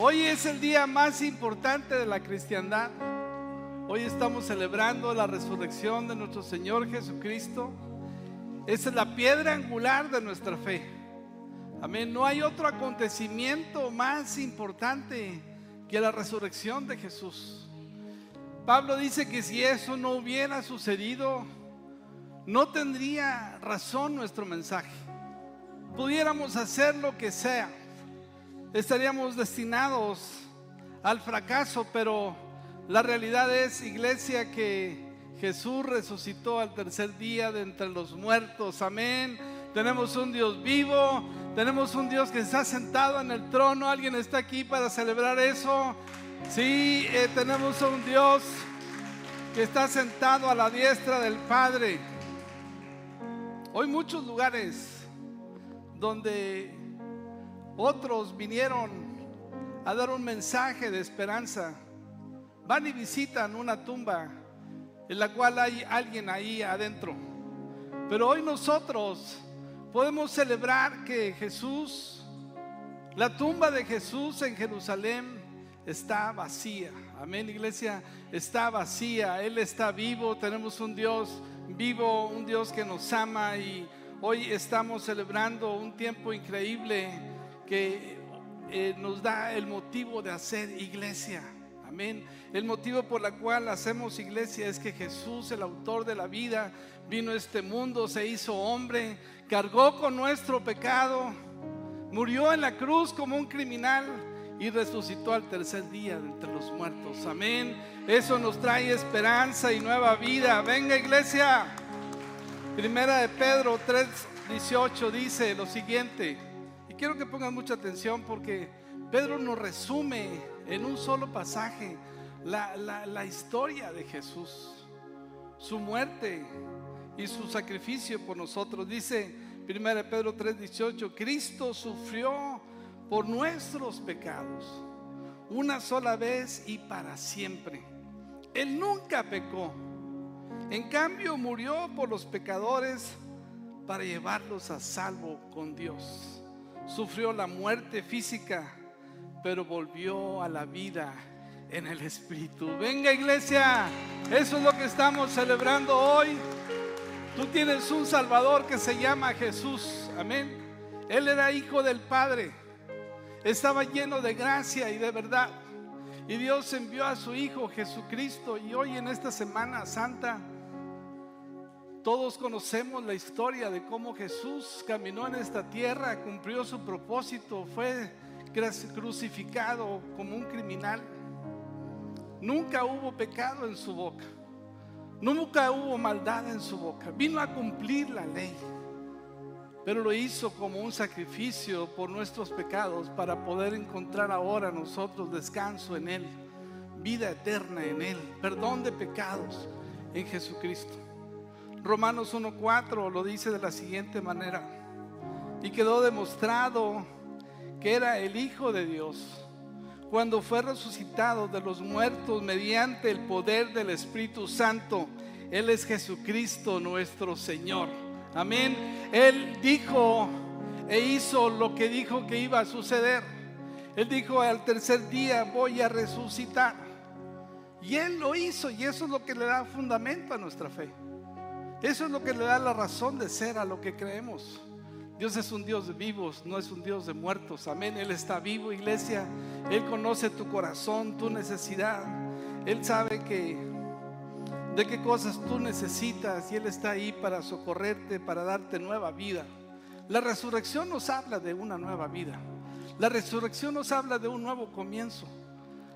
Hoy es el día más importante de la cristiandad. Hoy estamos celebrando la resurrección de nuestro Señor Jesucristo. Esa es la piedra angular de nuestra fe. Amén. No hay otro acontecimiento más importante que la resurrección de Jesús. Pablo dice que si eso no hubiera sucedido, no tendría razón nuestro mensaje. Pudiéramos hacer lo que sea estaríamos destinados al fracaso, pero la realidad es, iglesia, que Jesús resucitó al tercer día de entre los muertos. Amén. Tenemos un Dios vivo, tenemos un Dios que está sentado en el trono. ¿Alguien está aquí para celebrar eso? Sí, eh, tenemos un Dios que está sentado a la diestra del Padre. Hoy muchos lugares donde otros vinieron a dar un mensaje de esperanza. Van y visitan una tumba en la cual hay alguien ahí adentro. Pero hoy nosotros podemos celebrar que Jesús, la tumba de Jesús en Jerusalén está vacía. Amén, iglesia, está vacía. Él está vivo. Tenemos un Dios vivo, un Dios que nos ama y hoy estamos celebrando un tiempo increíble que eh, nos da el motivo de hacer iglesia. Amén. El motivo por el cual hacemos iglesia es que Jesús, el autor de la vida, vino a este mundo, se hizo hombre, cargó con nuestro pecado, murió en la cruz como un criminal y resucitó al tercer día entre los muertos. Amén. Eso nos trae esperanza y nueva vida. Venga iglesia. Primera de Pedro 3:18 dice lo siguiente quiero que pongan mucha atención porque Pedro nos resume en un solo pasaje la, historia de Jesús, su muerte y su sacrificio por nosotros. Dice 1 Pedro 3:18, Cristo sufrió por nuestros pecados una sola vez y para siempre. Él nunca pecó. En cambio murió por los pecadores para llevarlos a salvo con Dios sufrió la muerte física, pero volvió a la vida en el Espíritu. Venga iglesia, eso es lo que estamos celebrando hoy. Tú tienes un Salvador que se llama Jesús, amén. Él era hijo del Padre, estaba lleno de gracia y de verdad. Y Dios envió a su Hijo Jesucristo y hoy en esta Semana Santa todos conocemos la historia de cómo Jesús caminó en esta tierra, cumplió su propósito, fue crucificado como un criminal. Nunca hubo pecado en su boca. Nunca hubo maldad en su boca. Vino a cumplir la ley. Pero lo hizo como un sacrificio por nuestros pecados para poder encontrar ahora nosotros descanso en Él, vida eterna en Él, perdón de pecados en Jesucristo. Romanos 1.4 lo dice de la siguiente manera. Y quedó demostrado que era el Hijo de Dios cuando fue resucitado de los muertos mediante el poder del Espíritu Santo. Él es Jesucristo nuestro Señor. Amén. Él dijo e hizo lo que dijo que iba a suceder. Él dijo al tercer día voy a resucitar. Y Él lo hizo y eso es lo que le da fundamento a nuestra fe. Eso es lo que le da la razón de ser a lo que creemos. Dios es un Dios de vivos, no es un Dios de muertos. Amén. Él está vivo, iglesia. Él conoce tu corazón, tu necesidad. Él sabe que de qué cosas tú necesitas y Él está ahí para socorrerte, para darte nueva vida. La resurrección nos habla de una nueva vida. La resurrección nos habla de un nuevo comienzo.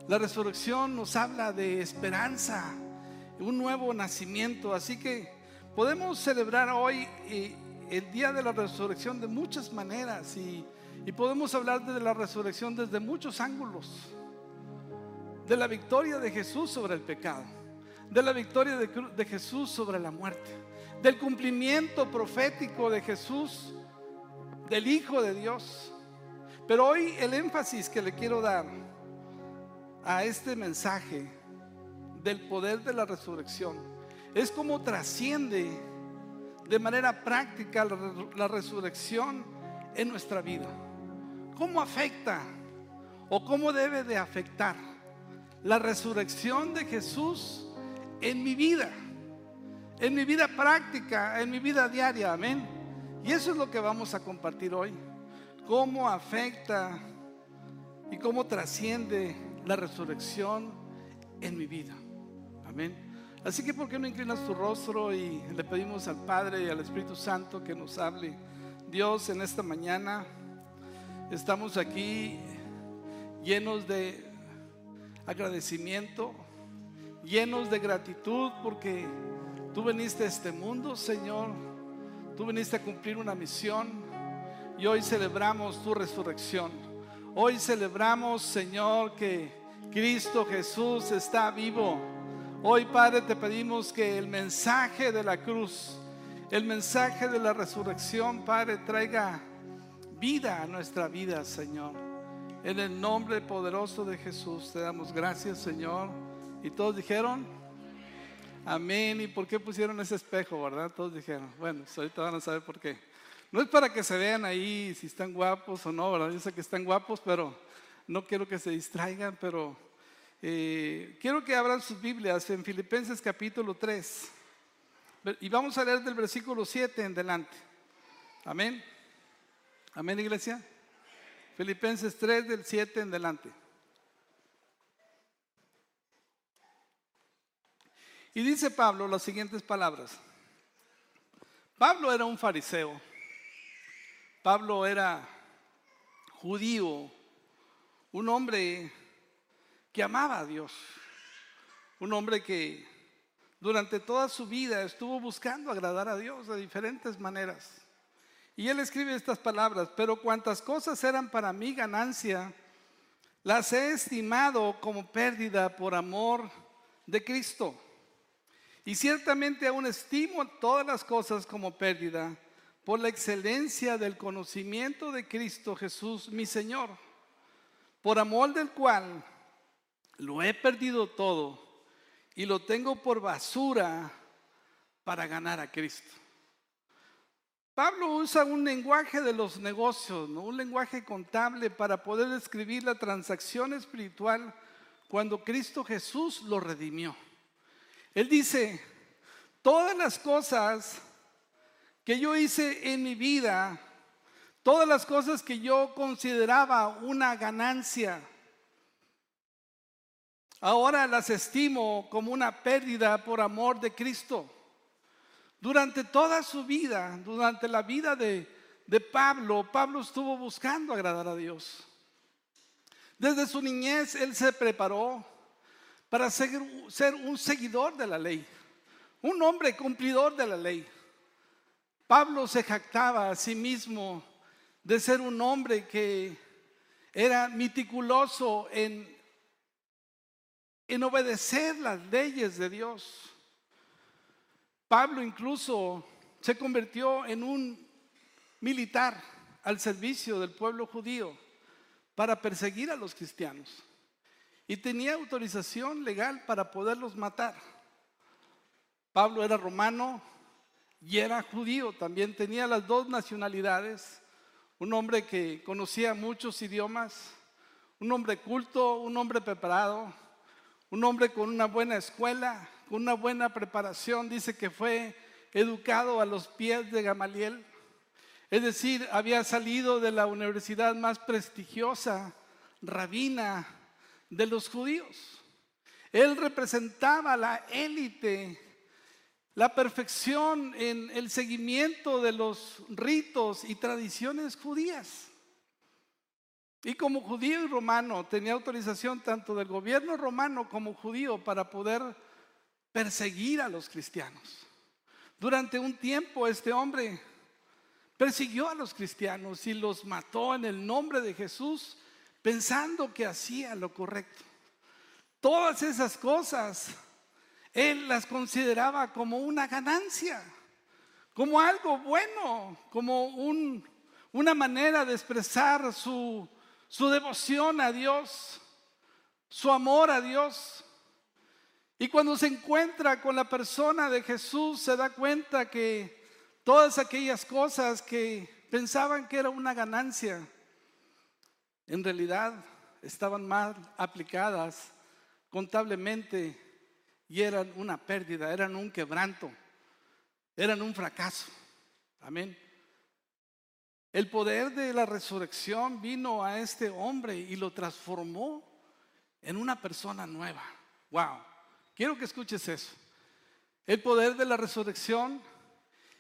La resurrección nos habla de esperanza, un nuevo nacimiento. Así que Podemos celebrar hoy eh, el día de la resurrección de muchas maneras y, podemos hablar de la resurrección desde muchos ángulos. De la victoria de Jesús sobre el pecado, de la victoria de, de Jesús sobre la muerte, del cumplimiento profético de Jesús, del Hijo de Dios. Pero hoy el énfasis que le quiero dar a este mensaje del poder de la resurrección es como trasciende de manera práctica la, resurrección en nuestra vida. ¿Cómo afecta o cómo debe de afectar la resurrección de Jesús en mi vida, en mi vida práctica, en mi vida diaria, amén. Y eso es lo que vamos a compartir hoy, cómo afecta y cómo trasciende la resurrección en mi vida, amén. Así que, ¿por qué no inclinas tu rostro y le pedimos al Padre y al Espíritu Santo que nos hable? Dios, en esta mañana estamos aquí llenos de agradecimiento, llenos de gratitud porque tú viniste a este mundo, Señor. Tú viniste a cumplir una misión y hoy celebramos tu resurrección. Hoy celebramos, Señor, que Cristo Jesús está vivo. Hoy, Padre, te pedimos que el mensaje de la cruz, el mensaje de la resurrección, Padre, traiga vida a nuestra vida, Señor. En el nombre poderoso de Jesús te damos gracias, Señor. Y todos dijeron, amén. ¿Y por qué pusieron ese espejo, verdad? Todos dijeron, bueno, ahorita van a saber por qué. No es para que se vean ahí si están guapos o no, ¿verdad? Yo sé que están guapos, pero no quiero que se distraigan, pero eh, quiero que abran sus Biblias en Filipenses capítulo 3. Y vamos a leer del versículo 7 en delante. Amén. Amén, iglesia. Filipenses 3 del 7 en delante. Y dice Pablo las siguientes palabras. Pablo era un fariseo. Pablo era judío, un hombre que amaba a Dios, un hombre que durante toda su vida estuvo buscando agradar a Dios de diferentes maneras. Y él escribe estas palabras, pero cuantas cosas eran para mí ganancia, las he estimado como pérdida por amor de Cristo. Y ciertamente aún estimo todas las cosas como pérdida por la excelencia del conocimiento de Cristo Jesús, mi Señor, por amor del cual lo he perdido todo y lo tengo por basura para ganar a Cristo. Pablo usa un lenguaje de los negocios, un lenguaje contable para poder describir la transacción espiritual cuando Cristo Jesús lo redimió. Él dice, todas las cosas que yo hice en mi vida, todas las cosas que yo consideraba una ganancia, ahora las estimo como una pérdida por amor de Cristo. Durante toda su vida, durante la vida de, Pablo, Pablo estuvo buscando agradar a Dios. Desde su niñez él se preparó para ser, ser un seguidor de la ley, un hombre cumplidor de la ley. Pablo se jactaba a sí mismo de ser un hombre que era meticuloso en, en obedecer las leyes de Dios. Pablo incluso se convirtió en un militar al servicio del pueblo judío para perseguir a los cristianos. Y tenía autorización legal para poderlos matar. Pablo era romano y era judío, también tenía las dos nacionalidades, un hombre que conocía muchos idiomas, un hombre culto, un hombre preparado, un hombre con una buena escuela, una buena preparación, dice que fue educado a los pies de Gamaliel. Es decir, había salido de la universidad más prestigiosa, rabina de los judíos. Él representaba la élite, la perfección en el seguimiento de los ritos y tradiciones judías. Y como judío y romano tenía autorización tanto del gobierno romano como judío para poder perseguir a los cristianos. Durante un tiempo este hombre persiguió a los cristianos y los mató en el nombre de Jesús pensando que hacía lo correcto. Todas esas cosas él las consideraba como una ganancia, como algo bueno, como una manera de expresar su, su devoción a Dios, su amor a Dios. Y cuando se encuentra con la persona de Jesús, se da cuenta que todas aquellas cosas que pensaban que era una ganancia, en realidad estaban mal aplicadas contablemente y eran una pérdida, eran un quebranto, eran un fracaso. Amén. El poder de la resurrección vino a este hombre y lo transformó en una persona nueva. Wow. Quiero que escuches eso. El poder de la resurrección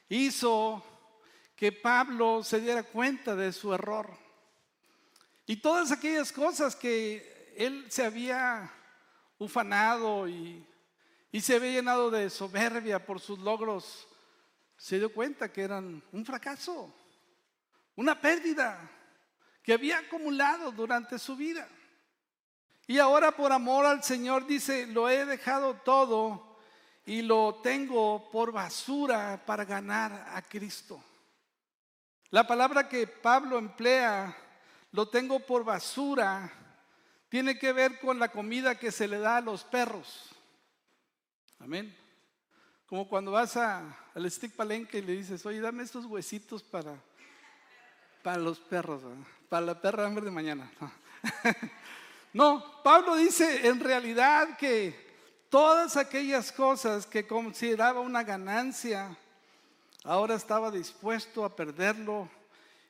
hizo que Pablo se diera cuenta de su error. Y todas aquellas cosas que él se había ufanado y, se había llenado de soberbia por sus logros, se dio cuenta que eran un fracaso, una pérdida que había acumulado durante su vida. Y ahora por amor al Señor dice, lo he dejado todo y lo tengo por basura para ganar a Cristo. La palabra que Pablo emplea, lo tengo por basura, tiene que ver con la comida que se le da a los perros. Amén. Como cuando vas a, al stick palenque y le dices, oye, dame estos huesitos para, para los perros, para la perra hambre de mañana. no, Pablo dice en realidad que todas aquellas cosas que consideraba una ganancia, ahora estaba dispuesto a perderlo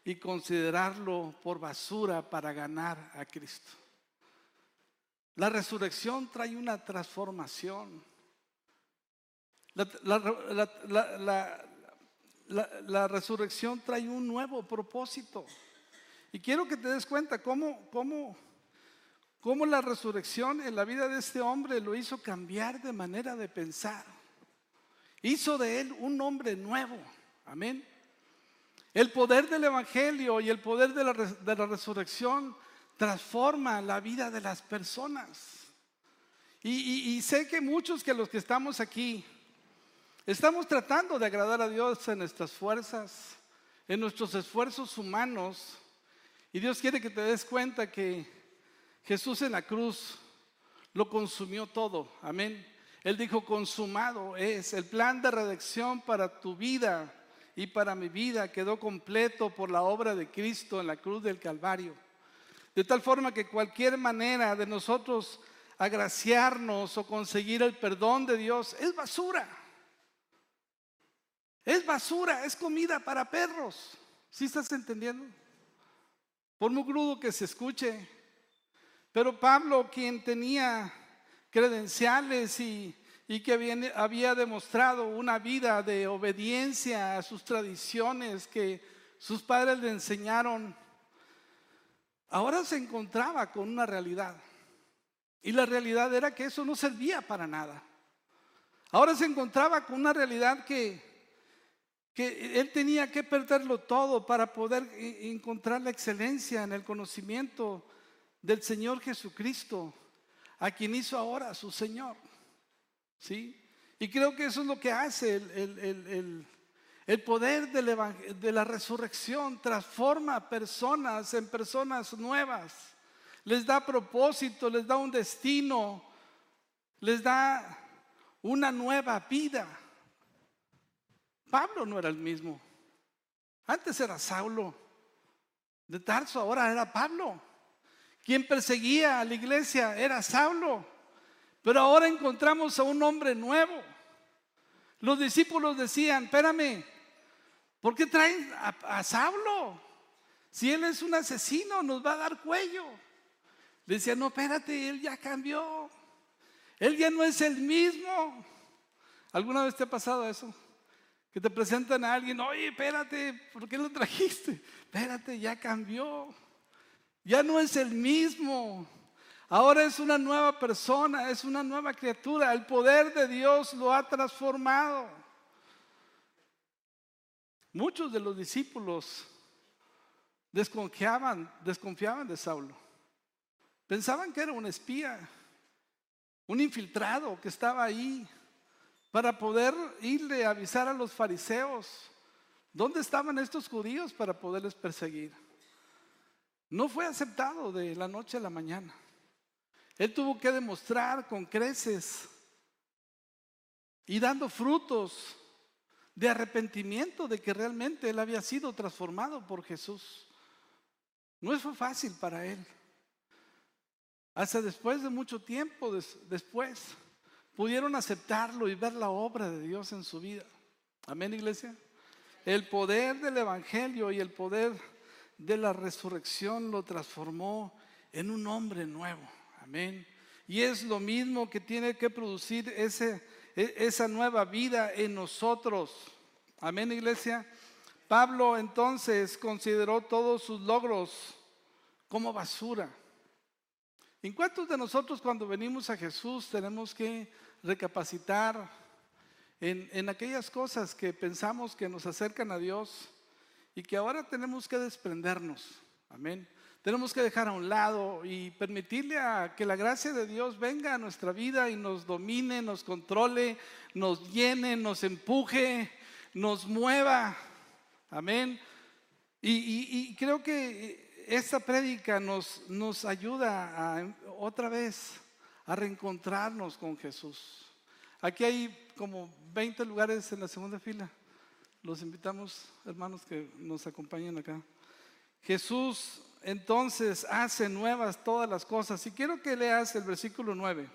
y considerarlo por basura para ganar a Cristo. La resurrección trae una transformación. La, resurrección trae un nuevo propósito. Y quiero que te des cuenta cómo, cómo cómo la resurrección en la vida de este hombre lo hizo cambiar de manera de pensar. Hizo de él un hombre nuevo. Amén. El poder del Evangelio y el poder de la, resurrección transforma la vida de las personas. Y, y, sé que muchos que los que estamos aquí estamos tratando de agradar a Dios en nuestras fuerzas, en nuestros esfuerzos humanos. Y Dios quiere que te des cuenta que Jesús en la cruz lo consumió todo. Amén. Él dijo, consumado es. El plan de redención para tu vida y para mi vida quedó completo por la obra de Cristo en la cruz del Calvario. De tal forma que cualquier manera de nosotros agraciarnos o conseguir el perdón de Dios es basura. Es basura, es comida para perros. ¿Sí estás entendiendo? Por muy crudo que se escuche, pero Pablo, quien tenía credenciales y, que había, demostrado una vida de obediencia a sus tradiciones que sus padres le enseñaron, ahora se encontraba con una realidad. Y la realidad era que eso no servía para nada. Ahora se encontraba con una realidad que, que él tenía que perderlo todo para poder encontrar la excelencia en el conocimiento del Señor Jesucristo, a quien hizo ahora su Señor. ¿Sí? Y creo que eso es lo que hace el, poder de la resurrección, transforma personas en personas nuevas, les da propósito, les da un destino, les da una nueva vida. Pablo no era el mismo. Antes era Saulo. De Tarso ahora era Pablo. Quien perseguía a la iglesia era Saulo. Pero ahora encontramos a un hombre nuevo. Los discípulos decían, espérame, ¿por qué traen a, Saulo? Si él es un asesino, nos va a dar cuello. Le decía, no, espérate, él ya cambió. Él ya no es el mismo. ¿Alguna vez te ha pasado eso? Que te presentan a alguien, oye, espérate, ¿por qué lo trajiste? Espérate, ya cambió. Ya no es el mismo. Ahora es una nueva persona, es una nueva criatura. El poder de Dios lo ha transformado. Muchos de los discípulos desconfiaban, desconfiaban de Saulo. Pensaban que era un espía, un infiltrado que estaba ahí para poder irle a avisar a los fariseos dónde estaban estos judíos para poderles perseguir. No fue aceptado de la noche a la mañana. Él tuvo que demostrar con creces y dando frutos de arrepentimiento de que realmente él había sido transformado por Jesús. No fue fácil para él. hasta después de mucho tiempo después, pudieron aceptarlo y ver la obra de Dios en su vida. Amén, iglesia. El poder del Evangelio y el poder de la resurrección lo transformó en un hombre nuevo. Amén. Y es lo mismo que tiene que producir ese, e, esa nueva vida en nosotros. Amén, iglesia. Pablo entonces consideró todos sus logros como basura. ¿En cuántos de nosotros cuando venimos a Jesús tenemos que recapacitar en, en, aquellas cosas que pensamos que nos acercan a Dios y que ahora tenemos que desprendernos? Amén. Tenemos que dejar a un lado y permitirle a que la gracia de Dios venga a nuestra vida y nos domine, nos controle, nos llene, nos empuje, nos mueva. Amén. y creo que esta prédica nos, nos ayuda otra vez a reencontrarnos con Jesús. Aquí hay como 20 lugares en la segunda fila. Los invitamos, hermanos, que nos acompañen acá. Jesús entonces hace nuevas todas las cosas. Y quiero que leas el versículo 9.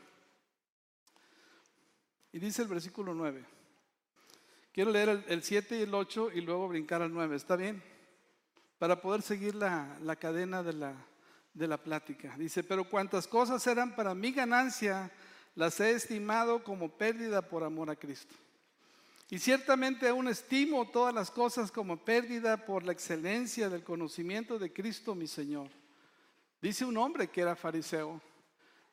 Y dice el versículo 9. Quiero leer el, el 7 y el 8 y luego brincar al 9. ¿Está bien? Para poder seguir la, cadena de la, de la plática. Dice, pero cuantas cosas eran para mi ganancia, las he estimado como pérdida por amor a Cristo. Y ciertamente aún estimo todas las cosas como pérdida por la excelencia del conocimiento de Cristo mi Señor. Dice un hombre que era fariseo,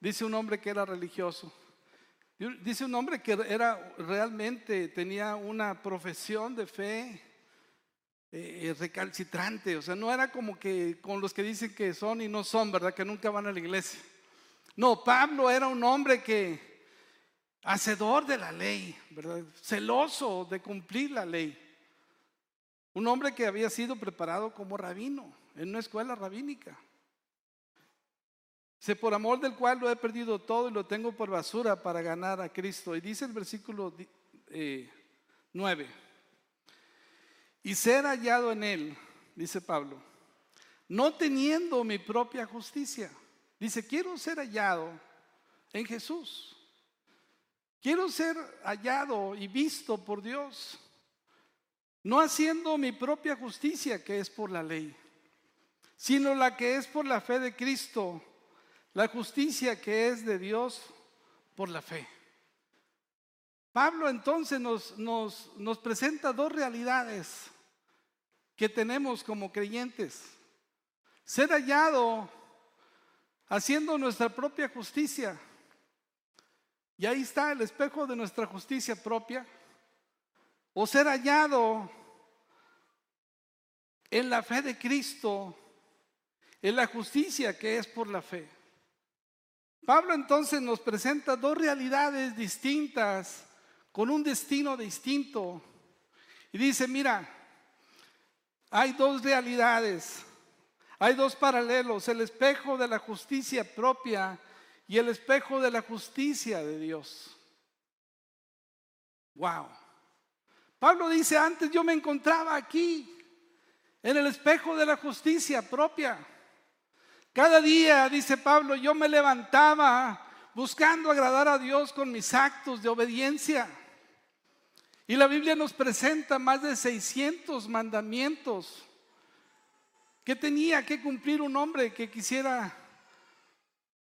dice un hombre que era religioso, dice un hombre que era realmente tenía una profesión de fe eh, eh, recalcitrante, o sea, no era como que con los que dicen que son y no son, ¿verdad? Que nunca van a la iglesia. No, Pablo era un hombre que, hacedor de la ley, ¿verdad? Celoso de cumplir la ley. Un hombre que había sido preparado como rabino en una escuela rabínica. Sé por amor del cual lo he perdido todo y lo tengo por basura para ganar a Cristo. Y dice el versículo 9 y ser hallado en él, dice Pablo, no teniendo mi propia justicia. Dice, quiero ser hallado en Jesús. Quiero ser hallado y visto por Dios, no haciendo mi propia justicia que es por la ley, sino la que es por la fe de Cristo, la justicia que es de Dios por la fe. Pablo entonces nos, nos, nos presenta dos realidades que tenemos como creyentes. Ser hallado haciendo nuestra propia justicia. Y ahí está el espejo de nuestra justicia propia. O ser hallado en la fe de Cristo, en la justicia que es por la fe. Pablo entonces nos presenta dos realidades distintas con un destino distinto. Y dice, mira, hay dos realidades, hay dos paralelos, el espejo de la justicia propia y el espejo de la justicia de Dios. Wow. Pablo dice, antes yo me encontraba aquí, en el espejo de la justicia propia. Cada día, dice Pablo, yo me levantaba buscando agradar a Dios con mis actos de obediencia. Y la Biblia nos presenta más de 600 mandamientos. Que tenía que cumplir un hombre que quisiera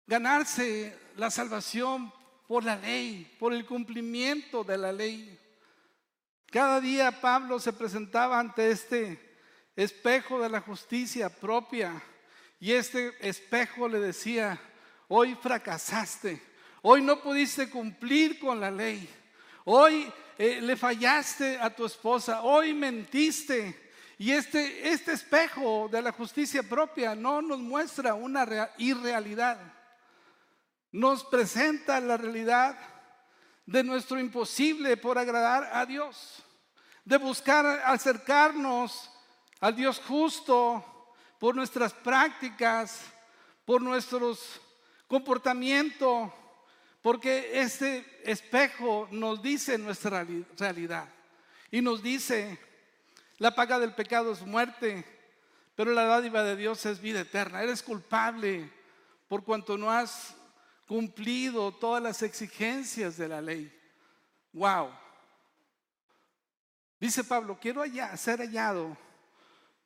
ganarse la salvación por la ley, por el cumplimiento de la ley. Cada día Pablo se presentaba ante este espejo de la justicia propia y este espejo le decía, hoy fracasaste, hoy no pudiste cumplir con la ley, hoy eh, le fallaste a tu esposa, hoy mentiste. Y este, este espejo de la justicia propia no nos muestra una irrealidad, nos presenta la realidad de nuestro imposible por agradar a Dios, de buscar acercarnos al Dios justo por nuestras prácticas, por nuestros comportamientos, porque este espejo nos dice nuestra realidad y nos dice, la paga del pecado es muerte, pero la dádiva de Dios es vida eterna. Eres culpable por cuanto no has cumplido todas las exigencias de la ley. Wow. Dice Pablo, quiero ser hallado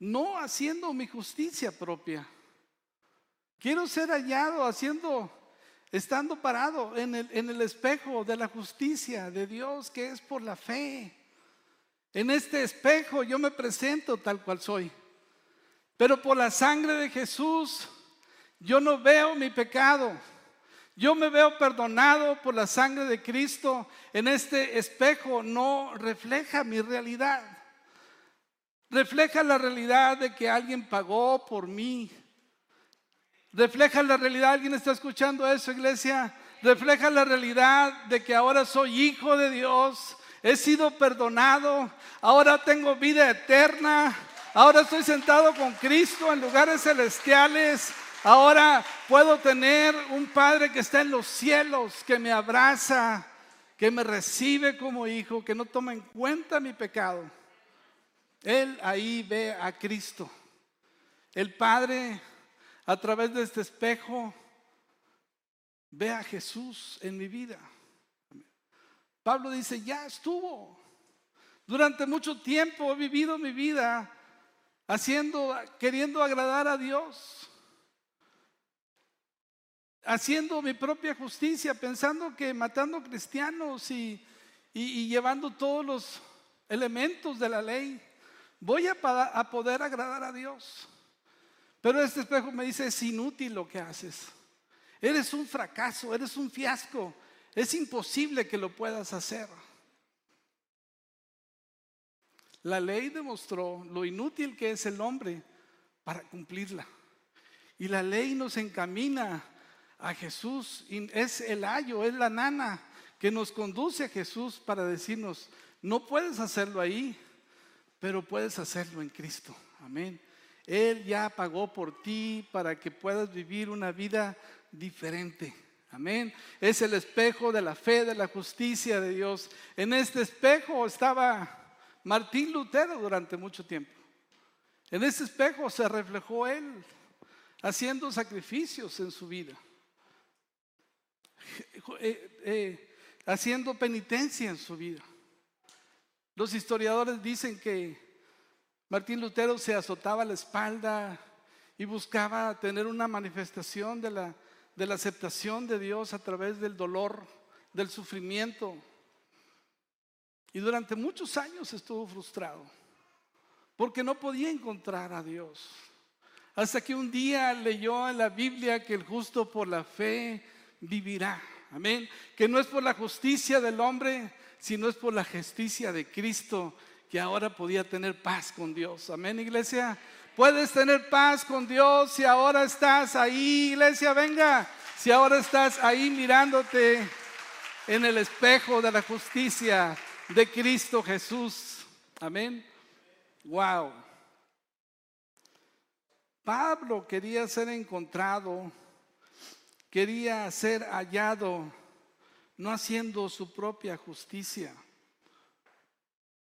no haciendo mi justicia propia. Quiero ser hallado haciendo, estando parado en el, espejo de la justicia de Dios que es por la fe. En este espejo yo me presento tal cual soy. Pero por la sangre de Jesús yo no veo mi pecado. Yo me veo perdonado por la sangre de Cristo. En este espejo no refleja mi realidad. Refleja la realidad de que alguien pagó por mí. Refleja la realidad, alguien está escuchando eso, iglesia. Refleja la realidad de que ahora soy hijo de Dios. He sido perdonado. Ahora tengo vida eterna. Ahora estoy sentado con Cristo en lugares celestiales. Ahora puedo tener un Padre que está en los cielos, que me abraza, que me recibe como hijo, que no toma en cuenta mi pecado. Él ahí ve a Cristo. El Padre, a través de este espejo, ve a Jesús en mi vida. Pablo dice, ya estuvo. Durante mucho tiempo he vivido mi vida haciendo, queriendo agradar a Dios haciendo mi propia justicia, pensando que matando cristianos y, llevando todos los elementos de la ley, voy a, a poder agradar a Dios. Pero este espejo me dice, es inútil lo que haces. Eres un fracaso, eres un fiasco. Es imposible que lo puedas hacer. La ley demostró lo inútil que es el hombre para cumplirla. Y la ley nos encamina a Jesús. Es el ayo, es la nana que nos conduce a Jesús para decirnos, no puedes hacerlo ahí, pero puedes hacerlo en Cristo. Amén. Él ya pagó por ti para que puedas vivir una vida diferente. Amén. Es el espejo de la fe, de la justicia de Dios. En este espejo estaba Martín Lutero durante mucho tiempo. En este espejo se reflejó él haciendo sacrificios en su vida. Eh, eh, haciendo penitencia en su vida. Los historiadores dicen que Martín Lutero se azotaba la espalda y buscaba tener una manifestación de la, de la aceptación de Dios a través del dolor, del sufrimiento. Y durante muchos años estuvo frustrado porque no podía encontrar a Dios. Hasta que un día leyó en la Biblia que el justo por la fe vivirá. Amén. Que no es por la justicia del hombre, sino es por la justicia de Cristo que ahora podía tener paz con Dios. Amén, iglesia. Puedes tener paz con Dios si ahora estás ahí, iglesia, venga. Si ahora estás ahí mirándote en el espejo de la justicia de Cristo Jesús. Amén. Wow. Pablo quería ser encontrado quería ser hallado no haciendo su propia justicia,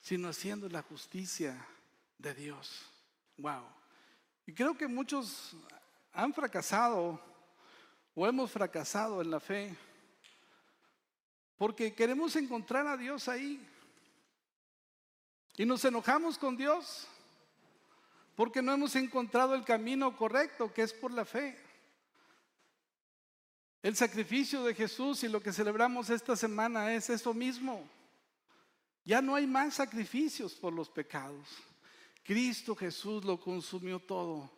sino haciendo la justicia de Dios. Wow. Y creo que muchos han fracasado o hemos fracasado en la fe porque queremos encontrar a Dios ahí. Y nos enojamos con Dios porque no hemos encontrado el camino correcto, que es por la fe. El sacrificio de Jesús y lo que celebramos esta semana es eso mismo. Ya no hay más sacrificios por los pecados. Cristo Jesús lo consumió todo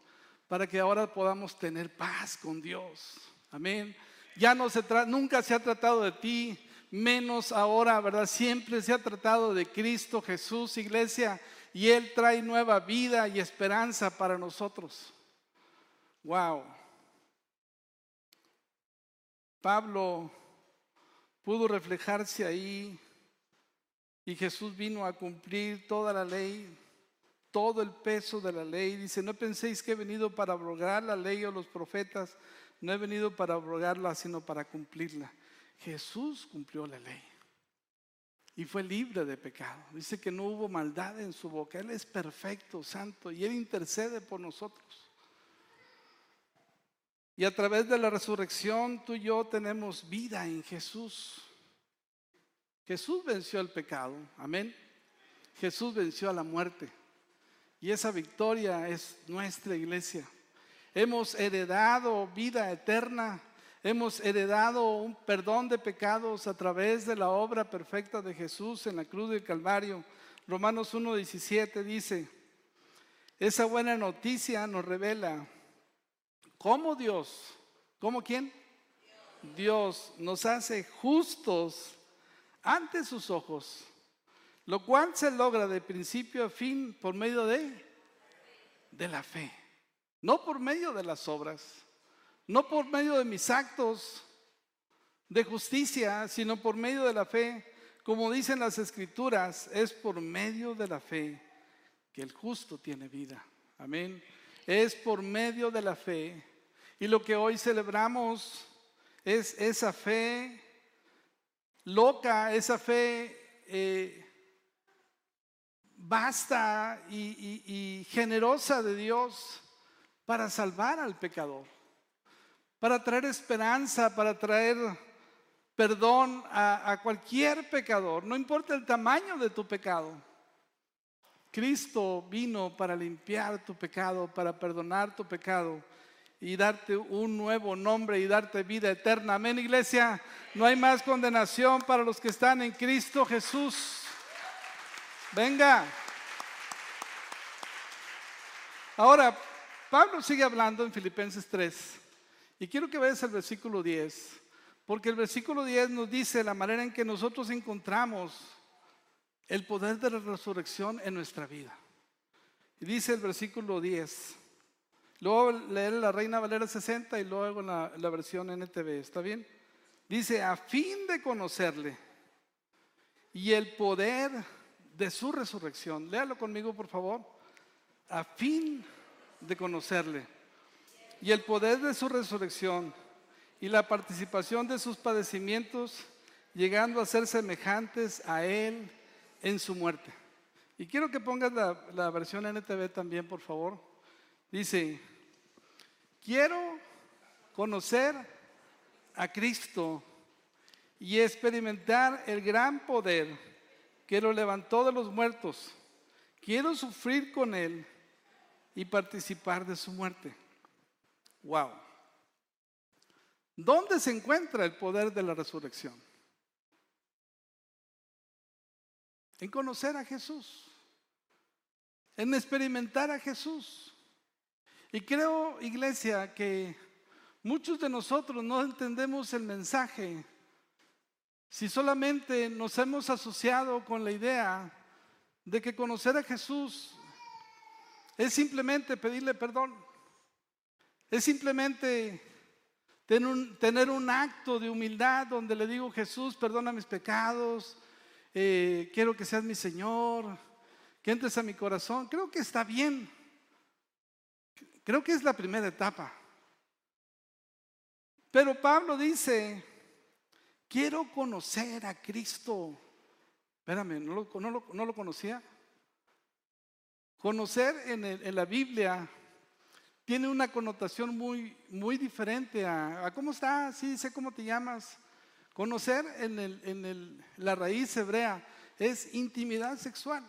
para que ahora podamos tener paz con Dios. Amén. Ya no se nunca se ha tratado de ti, menos ahora, ¿verdad? Siempre se ha tratado de Cristo Jesús, iglesia, y Él trae nueva vida y esperanza para nosotros. Wow. Pablo pudo reflejarse ahí y Jesús vino a cumplir toda la ley, todo el peso de la ley. Dice, no penséis que he venido para abrogar la ley o los profetas, no he venido para abrogarla, sino para cumplirla. Jesús cumplió la ley y fue libre de pecado. Dice que no hubo maldad en su boca. Él es perfecto, santo, y Él intercede por nosotros. Y a través de la resurrección tú y yo tenemos vida en Jesús. Jesús venció el pecado, amén. Jesús venció a la muerte. Y esa victoria es nuestra iglesia. Hemos heredado vida eterna. Hemos heredado un perdón de pecados a través de la obra perfecta de Jesús en la cruz del Calvario. Romanos 1.17 dice, esa buena noticia nos revela cómo Dios, ¿cómo quién? Dios nos hace justos ante sus ojos, lo cual se logra de principio a fin por medio de, de la fe, no por medio de las obras, no por medio de mis actos de justicia, sino por medio de la fe. Como dicen las escrituras, es por medio de la fe que el justo tiene vida. Amén. Es por medio de la fe. Y lo que hoy celebramos es esa fe loca, esa fe eh, vasta y, generosa de Dios para salvar al pecador, para traer esperanza, para traer perdón a cualquier pecador, no importa el tamaño de tu pecado. Cristo vino para limpiar tu pecado, para perdonar tu pecado y darte un nuevo nombre y darte vida eterna. Amén, iglesia. No hay más condenación para los que están en Cristo Jesús. Venga. Ahora, Pablo sigue hablando en Filipenses 3. Y quiero que veas el versículo 10. Porque el versículo 10 nos dice la manera en que nosotros encontramos el poder de la resurrección en nuestra vida. Y dice el versículo 10. Luego leer la Reina Valera 60 y luego la, versión NTV. ¿Está bien? Dice, a fin de conocerle y el poder de su resurrección. Léalo conmigo, por favor. A fin de conocerle y el poder de su resurrección y la participación de sus padecimientos, llegando a ser semejantes a Él en su muerte. Y quiero que pongas la, versión NTV también, por favor. Dice, quiero conocer a Cristo y experimentar el gran poder que lo levantó de los muertos. Quiero sufrir con Él y participar de su muerte. Wow. ¿Dónde se encuentra el poder de la resurrección? en conocer a Jesús, en experimentar a Jesús. Y creo, iglesia, que muchos de nosotros no entendemos el mensaje si solamente nos hemos asociado con la idea de que conocer a Jesús es simplemente pedirle perdón, es simplemente tener un, tener un acto de humildad donde le digo, Jesús, perdona mis pecados, eh, quiero que seas mi Señor, que entres a mi corazón. Creo que está bien. Creo que es la primera etapa. Pero Pablo dice, quiero conocer a Cristo. Espérame, ¿no lo, conocía? Conocer en, la Biblia tiene una connotación muy, muy diferente a, ¿cómo estás? Sí, sé cómo te llamas. Conocer en, la raíz hebrea es intimidad sexual.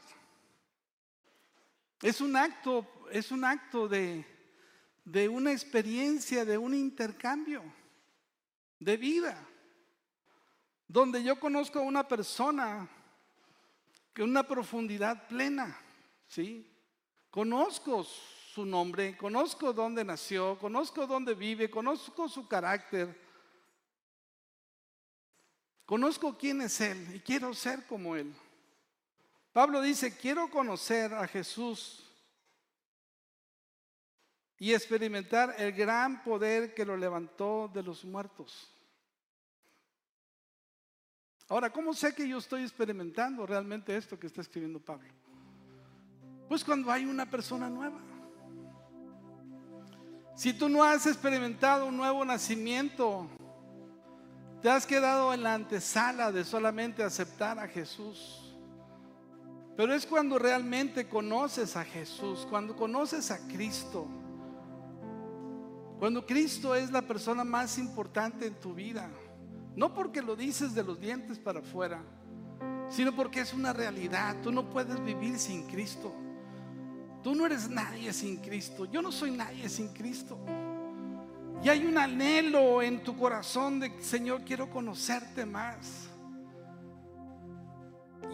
Es un acto, es un acto de, de una experiencia, de un intercambio de vida, donde yo conozco a una persona que una profundidad plena, ¿sí? Conozco su nombre, conozco dónde nació, conozco dónde vive, conozco su carácter, Conozco quién es Él y quiero ser como Él. Pablo dice, quiero conocer a Jesús y experimentar el gran poder que lo levantó de los muertos. Ahora, ¿cómo sé que yo estoy experimentando realmente esto que está escribiendo Pablo? Pues cuando hay una persona nueva. Si tú no has experimentado un nuevo nacimiento, te has quedado en la antesala de solamente aceptar a Jesús. Pero es cuando realmente conoces a Jesús, cuando conoces a Cristo, Cuando Cristo es la persona más importante en tu vida, no porque lo dices de los dientes para afuera, sino porque es una realidad. Tú no puedes vivir sin Cristo. Tú no eres nadie sin Cristo. Yo no soy nadie sin Cristo. Y hay un anhelo en tu corazón de, Señor, quiero conocerte más.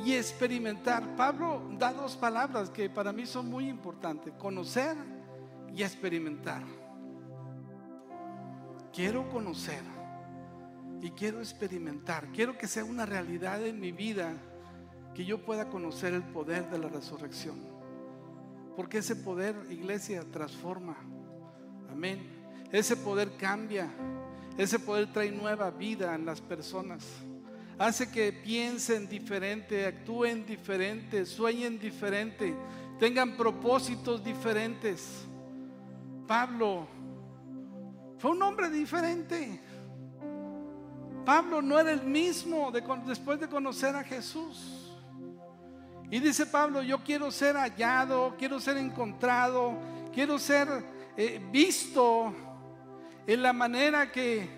Y experimentar. Pablo da dos palabras que para mí son muy importantes. Conocer y experimentar. Quiero conocer y quiero experimentar. Quiero que sea una realidad en mi vida que yo pueda conocer el poder de la resurrección. Porque ese poder, iglesia, transforma. Amén. Ese poder cambia. Ese poder trae nueva vida en las personas. Hace que piensen diferente, actúen diferente, sueñen diferente, tengan propósitos diferentes. Pablo fue un hombre diferente. Pablo no era el mismo después de conocer a Jesús. Y dice Pablo, yo quiero ser hallado, quiero ser encontrado, quiero ser eh, visto en la manera que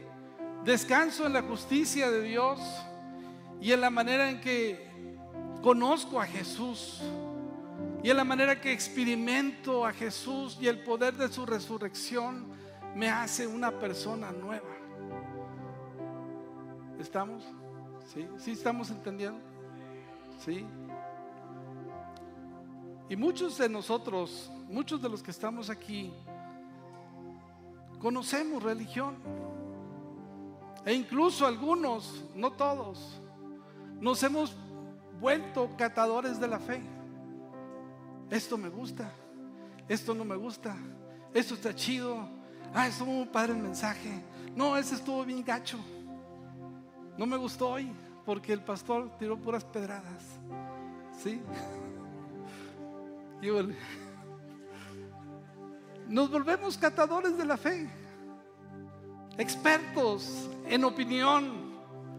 descanso en la justicia de Dios y en la manera en que conozco a Jesús y en la manera que experimento a Jesús y el poder de su resurrección me hace una persona nueva. ¿Estamos? ¿Sí? ¿Sí estamos entendiendo? ¿Sí? Y muchos de nosotros, muchos de los que estamos aquí, conocemos religión. E incluso algunos, no todos, nos hemos vuelto catadores de la fe. Esto me gusta, esto no me gusta, esto está chido. Ah, estuvo muy padre el mensaje. No, ese estuvo bien gacho. No me gustó hoy porque el pastor tiró puras pedradas. ¿Sí? Nos volvemos catadores de la fe, expertos en opinión,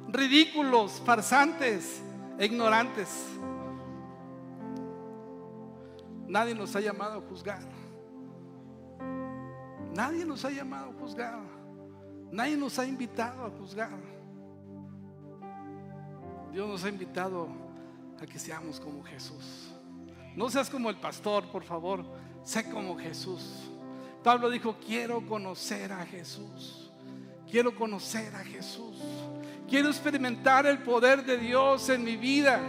ridículos, farsantes, ignorantes. Nadie nos ha llamado a juzgar. Nadie nos ha llamado a juzgar. Nadie nos ha invitado a juzgar. Dios nos ha invitado a que seamos como Jesús. No seas como el pastor, por favor. Sé como Jesús. Pablo dijo, quiero conocer a Jesús. Quiero conocer a Jesús. Quiero experimentar el poder de Dios en mi vida.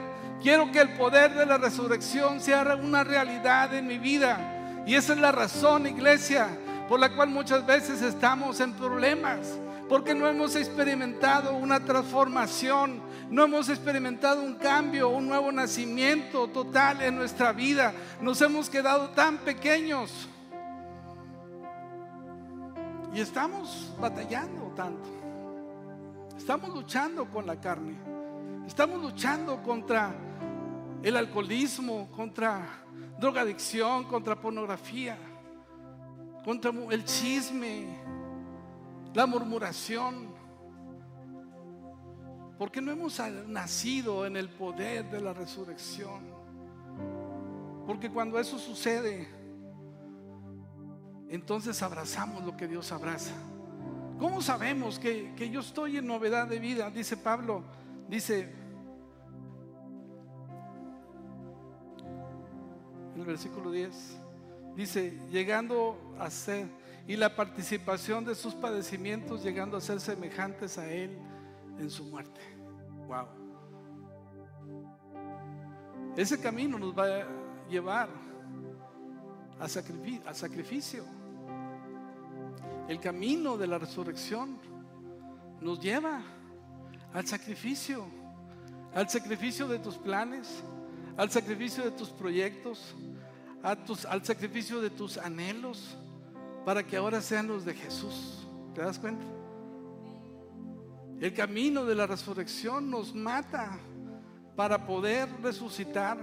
Quiero que el poder de la resurrección sea una realidad en mi vida. Y esa es la razón, iglesia, por la cual muchas veces estamos en problemas. Porque no hemos experimentado una transformación, no hemos experimentado un cambio, un nuevo nacimiento total en nuestra vida. Nos hemos quedado tan pequeños. Y estamos batallando tanto. Estamos luchando con la carne. Estamos luchando contra el alcoholismo, contra drogadicción, contra pornografía, el chisme, la murmuración. Porque no hemos nacido en el poder de la resurrección. Porque cuando eso sucede, entonces abrazamos lo que Dios abraza. ¿Cómo sabemos que, yo estoy en novedad de vida? Dice Pablo, dice el versículo 10, dice, llegando a ser, y la participación de sus padecimientos, llegando a ser semejantes a Él en su muerte. Wow. Ese camino nos va a llevar a sacrificio. El camino de la resurrección nos lleva al sacrificio, al sacrificio de tus planes, al sacrificio de tus proyectos, al sacrificio de tus anhelos, para que ahora sean los de Jesús. ¿Te das cuenta? El camino de la resurrección nos mata para poder resucitar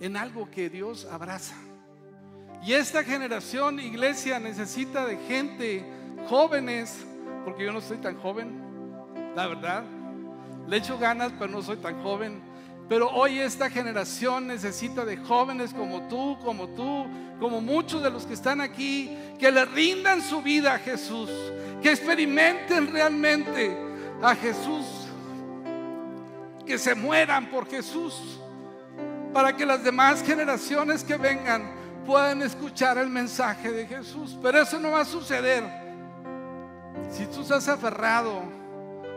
en algo que Dios abraza. Y esta generación, iglesia, necesita de gente, jóvenes, porque yo no soy tan joven, la verdad. Le echo ganas, pero no soy tan joven. Pero hoy esta generación necesita de jóvenes como tú, como tú, como muchos de los que están aquí, que le rindan su vida a Jesús, que experimenten realmente a Jesús, que se mueran por Jesús, para que las demás generaciones que vengan puedan escuchar el mensaje de Jesús. Pero eso no va a suceder si tú estás aferrado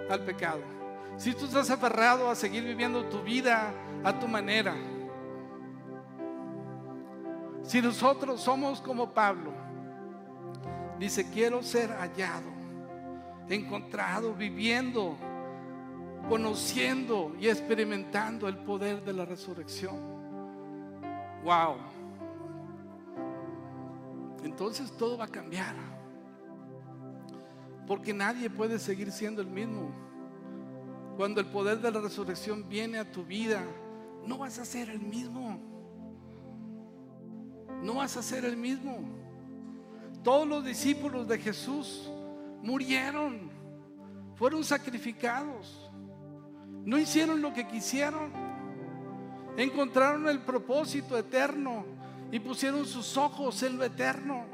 al pecado si tú estás aferrado a seguir viviendo tu vida a tu manera, si nosotros somos como Pablo, dice, quiero ser hallado, encontrado, viviendo, conociendo y experimentando el poder de la resurrección. Wow. Entonces todo va a cambiar. Porque nadie puede seguir siendo el mismo. Cuando el poder de la resurrección viene a tu vida, no vas a ser el mismo. No vas a ser el mismo. Todos los discípulos de Jesús murieron, fueron sacrificados, no hicieron lo que quisieron, encontraron el propósito eterno y pusieron sus ojos en lo eterno.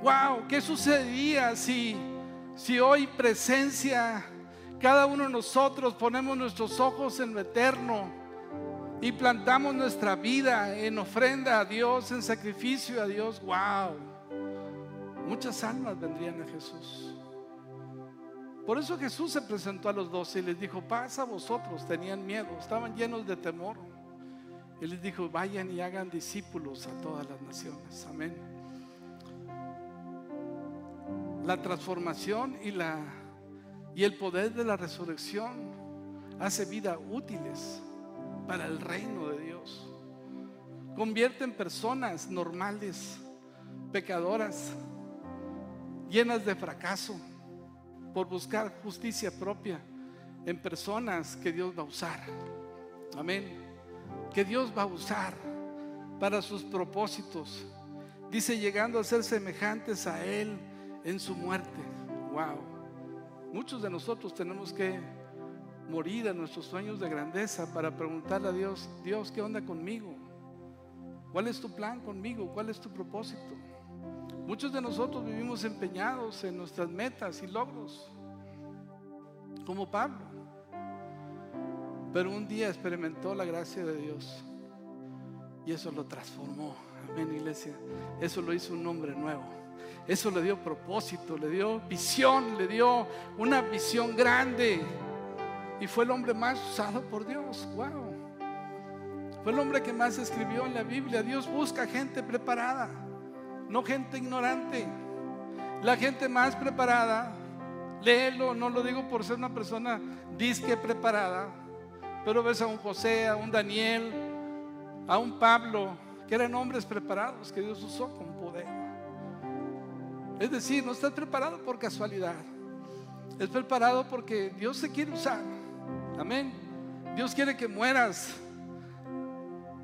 Wow, ¿qué sucedería si, si hoy presencia cada uno de nosotros ponemos nuestros ojos en lo eterno y plantamos nuestra vida en ofrenda a Dios, en sacrificio a Dios, wow, muchas almas vendrían a Jesús. Por eso Jesús se presentó a los doce y les dijo, pasa a vosotros, tenían miedo, estaban llenos de temor. Y les dijo, vayan y hagan discípulos a todas las naciones. Amén. La transformación y la y el poder de la resurrección hace vida útiles para el reino de Dios. Convierte en personas normales, pecadoras, llenas de fracaso por buscar justicia propia en personas que Dios va a usar. Amén. Que Dios va a usar para sus propósitos. Dice, llegando a ser semejantes a Él en su muerte. Wow. Muchos de nosotros tenemos que morir a nuestros sueños de grandeza para preguntarle a Dios, Dios, ¿qué onda conmigo? ¿Cuál es tu plan conmigo? ¿Cuál es tu propósito? Muchos de nosotros vivimos empeñados en nuestras metas y logros, como Pablo. Pero un día experimentó la gracia de Dios y eso lo transformó. Amén, iglesia. Eso lo hizo un hombre nuevo. Eso le dio propósito, le dio visión, le dio una visión grande. Y fue el hombre más usado por Dios. Wow. Fue el hombre que más escribió en la Biblia. Dios busca gente preparada, no gente ignorante. La gente más preparada, léelo, no lo digo por ser una persona disque preparada, pero ves a un José, a un Daniel, a un Pablo, que eran hombres preparados que Dios usó poder. Es decir, no estás preparado por casualidad. Es preparado porque Dios se quiere usar. Amén. Dios quiere que mueras.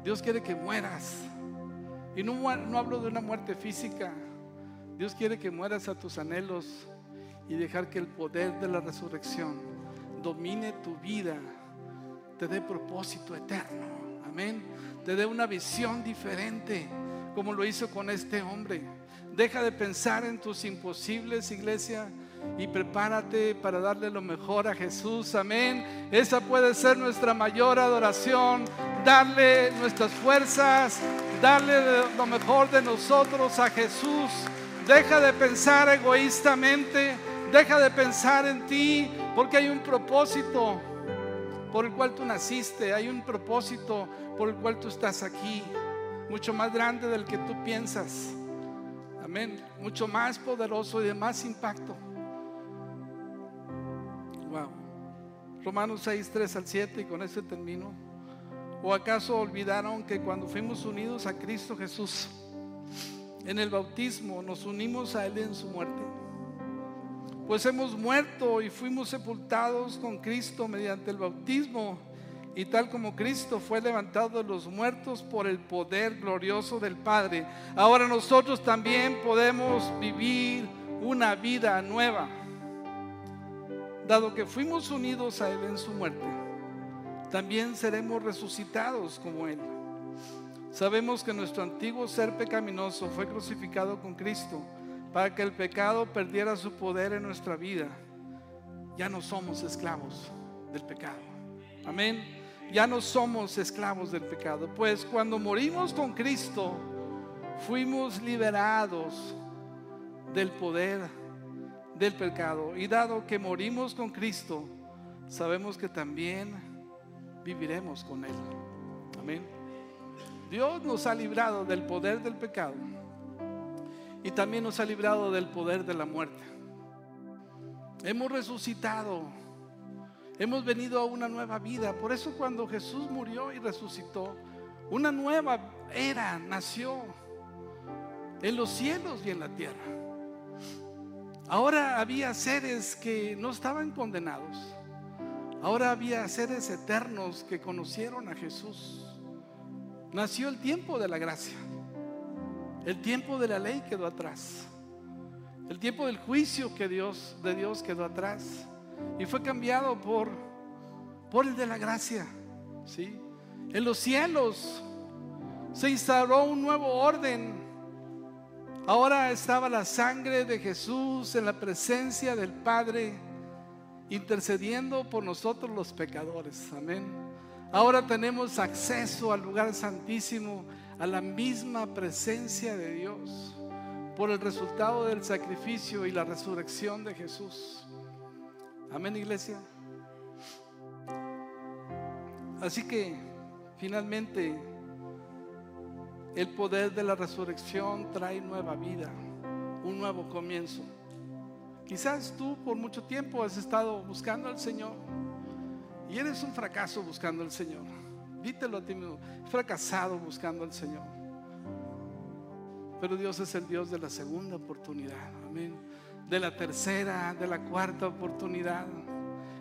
Dios quiere que mueras. Y no, no hablo de una muerte física. Dios quiere que mueras a tus anhelos y dejar que el poder de la resurrección domine tu vida, te dé propósito eterno. Amén. Te dé una visión diferente, como lo hizo con este hombre. Deja de pensar en tus imposibles, iglesia, y prepárate para darle lo mejor a Jesús. Amén. Esa puede ser nuestra mayor adoración. Darle nuestras fuerzas, darle lo mejor de nosotros a Jesús. Deja de pensar egoístamente. Deja de pensar en ti, porque hay un propósito por el cual tú naciste. Hay un propósito por el cual tú estás aquí. Mucho más grande del que tú piensas. Amén. Mucho más poderoso y de más impacto. Wow. Romanos 6, 3 al 7 y con ese termino. ¿O acaso olvidaron que cuando fuimos unidos a Cristo Jesús, en el bautismo nos unimos a Él en su muerte? Pues hemos muerto y fuimos sepultados con Cristo mediante el bautismo y tal como Cristo fue levantado de los muertos por el poder glorioso del Padre, ahora nosotros también podemos vivir una vida nueva. Dado que fuimos unidos a Él en su muerte, también seremos resucitados como Él. Sabemos que nuestro antiguo ser pecaminoso fue crucificado con Cristo para que el pecado perdiera su poder en nuestra vida. Ya no somos esclavos del pecado. Amén. Ya no somos esclavos del pecado. Pues cuando morimos con Cristo, fuimos liberados del poder del pecado. Y dado que morimos con Cristo, sabemos que también viviremos con Él. Amén. Dios nos ha librado del poder del pecado y también nos ha librado del poder de la muerte. Hemos resucitado, hemos venido a una nueva vida. Por eso cuando Jesús murió y resucitó, una nueva era nació en los cielos y en la tierra. Ahora había seres que no estaban condenados. Ahora había seres eternos que conocieron a Jesús. Nació el tiempo de la gracia. El tiempo de la ley quedó atrás. El tiempo del juicio que Dios de Dios quedó atrás y fue cambiado por por el de la gracia, ¿sí? En los cielos se instauró un nuevo orden. Ahora estaba la sangre de Jesús en la presencia del Padre intercediendo por nosotros los pecadores. Amén. Ahora tenemos acceso al lugar santísimo a la misma presencia de Dios por el resultado del sacrificio y la resurrección de Jesús. Amén, iglesia. Así que finalmente el poder de la resurrección trae nueva vida, un nuevo comienzo. Quizás tú por mucho tiempo has estado buscando al Señor y eres un fracaso buscando al Señor. Dítelo a ti mismo, fracasado buscando al Señor. Pero Dios es el Dios de la segunda oportunidad, amén. De la tercera, de la cuarta oportunidad.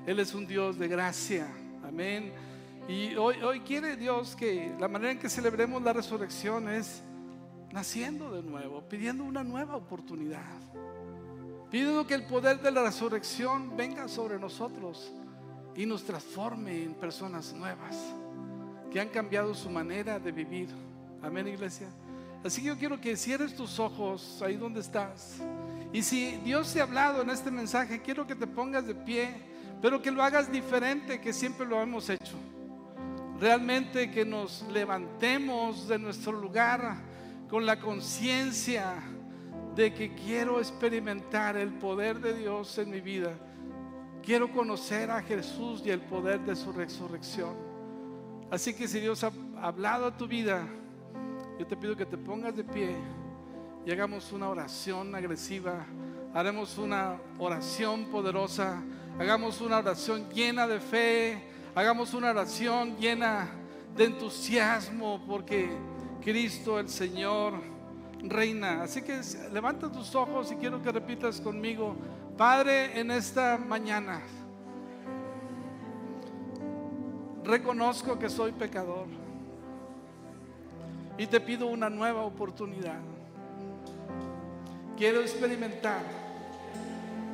Él es un Dios de gracia, amén. Y hoy, hoy quiere Dios que la manera en que celebremos la resurrección es naciendo de nuevo, pidiendo una nueva oportunidad. Pidiendo que el poder de la resurrección venga sobre nosotros y nos transforme en personas nuevas que han cambiado su manera de vivir. Amén, iglesia. Así que yo quiero que cierres tus ojos ahí donde estás. Y si Dios te ha hablado en este mensaje, quiero que te pongas de pie, pero que lo hagas diferente que siempre lo hemos hecho. Realmente que nos levantemos de nuestro lugar con la conciencia de que quiero experimentar el poder de Dios en mi vida. Quiero conocer a Jesús y el poder de su resurrección. Así que si Dios ha hablado a tu vida, yo te pido que te pongas de pie y hagamos una oración agresiva, haremos una oración poderosa, hagamos una oración llena de fe, hagamos una oración llena de entusiasmo porque Cristo el Señor reina. Así que levanta tus ojos y quiero que repitas conmigo, Padre, en esta mañana reconozco que soy pecador y te pido una nueva oportunidad. Quiero experimentar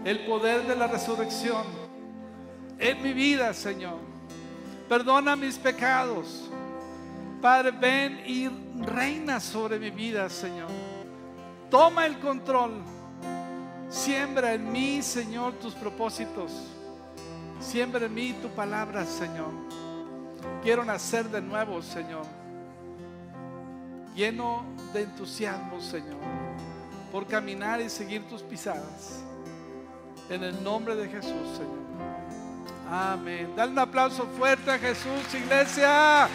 el poder de la resurrección en mi vida, Señor. Perdona mis pecados. Padre, ven y reina sobre mi vida, Señor. Toma el control. Siembra en mí, Señor, tus propósitos. Siembra en mí tu palabra, Señor. Quiero nacer de nuevo, Señor. Lleno de entusiasmo, Señor, por caminar y seguir tus pisadas. En el nombre de Jesús, Señor. Amén. Dale un aplauso fuerte a Jesús, iglesia.